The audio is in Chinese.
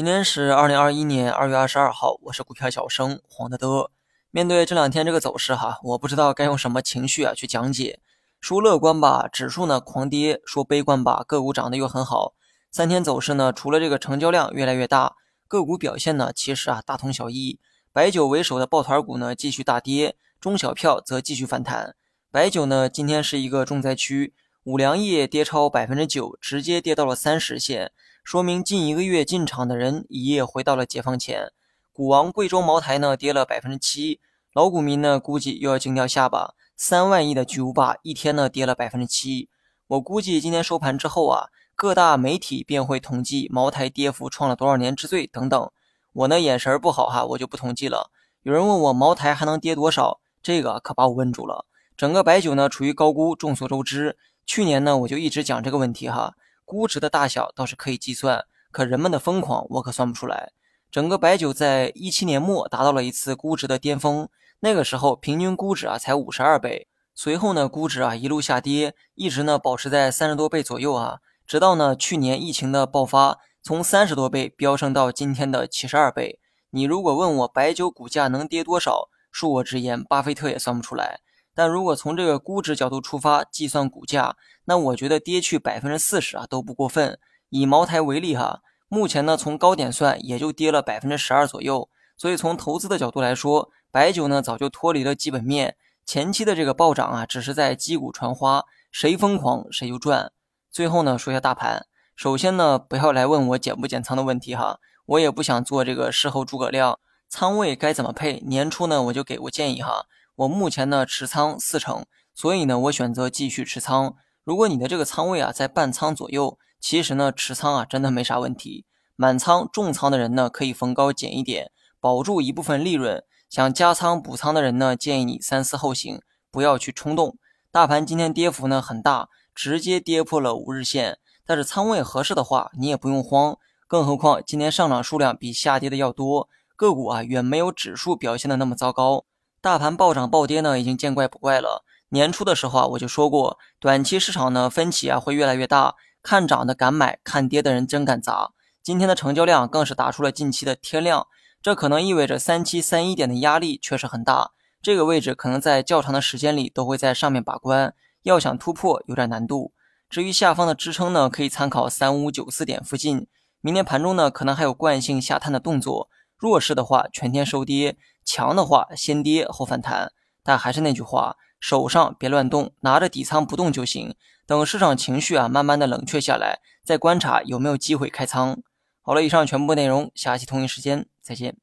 今天是二零二一年二月二十二号，我是股票小生黄德德。面对这两天这个走势哈，我不知道该用什么情绪啊去讲解。说乐观吧，指数呢狂跌；说悲观吧，个股涨得又很好。三天走势呢，除了这个成交量越来越大，个股表现呢其实啊大同小异。白酒为首的抱团股呢继续大跌，中小票则继续反弹。白酒呢今天是一个重灾区，五粮液跌超百分之九，直接跌到了三十线。说明近一个月进场的人一夜回到了解放前。股王贵州茅台呢跌了百分之七，老股民呢估计又要惊掉下巴。三万亿的巨无霸一天呢跌了百分之七。我估计今天收盘之后啊，各大媒体便会统计茅台跌幅创了多少年之最等等。我呢眼神不好哈，我就不统计了。有人问我茅台还能跌多少，这个可把我问住了。整个白酒呢处于高估，众所周知。去年呢我就一直讲这个问题哈。估值的大小倒是可以计算，可人们的疯狂我可算不出来。整个白酒在一七年末达到了一次估值的巅峰，那个时候平均估值啊才五十二倍，随后呢估值啊一路下跌，一直呢保持在三十多倍左右啊，直到呢去年疫情的爆发，从三十多倍飙升到今天的七十二倍。你如果问我白酒股价能跌多少，恕我直言，巴菲特也算不出来。但如果从这个估值角度出发计算股价，那我觉得跌去百分之四十啊都不过分。以茅台为例哈，目前呢从高点算也就跌了百分之十二左右。所以从投资的角度来说，白酒呢早就脱离了基本面，前期的这个暴涨啊只是在击鼓传花，谁疯狂谁就赚。最后呢说一下大盘，首先呢不要来问我减不减仓的问题哈，我也不想做这个事后诸葛亮，仓位该怎么配，年初呢我就给过建议哈。我目前呢持仓四成，所以呢我选择继续持仓。如果你的这个仓位啊在半仓左右，其实呢持仓啊真的没啥问题。满仓重仓的人呢可以逢高减一点，保住一部分利润。想加仓补仓的人呢，建议你三思后行，不要去冲动。大盘今天跌幅呢很大，直接跌破了五日线。但是仓位合适的话，你也不用慌。更何况今天上涨数量比下跌的要多，个股啊远没有指数表现的那么糟糕。大盘暴涨暴跌呢，已经见怪不怪了。年初的时候啊，我就说过，短期市场呢分歧啊会越来越大，看涨的敢买，看跌的人真敢砸。今天的成交量更是打出了近期的天量，这可能意味着三七三一点的压力确实很大，这个位置可能在较长的时间里都会在上面把关，要想突破有点难度。至于下方的支撑呢，可以参考三五九四点附近。明天盘中呢，可能还有惯性下探的动作，弱势的话全天收跌。强的话，先跌后反弹，但还是那句话，手上别乱动，拿着底仓不动就行。等市场情绪啊慢慢的冷却下来，再观察有没有机会开仓。好了，以上全部内容，下期同一时间再见。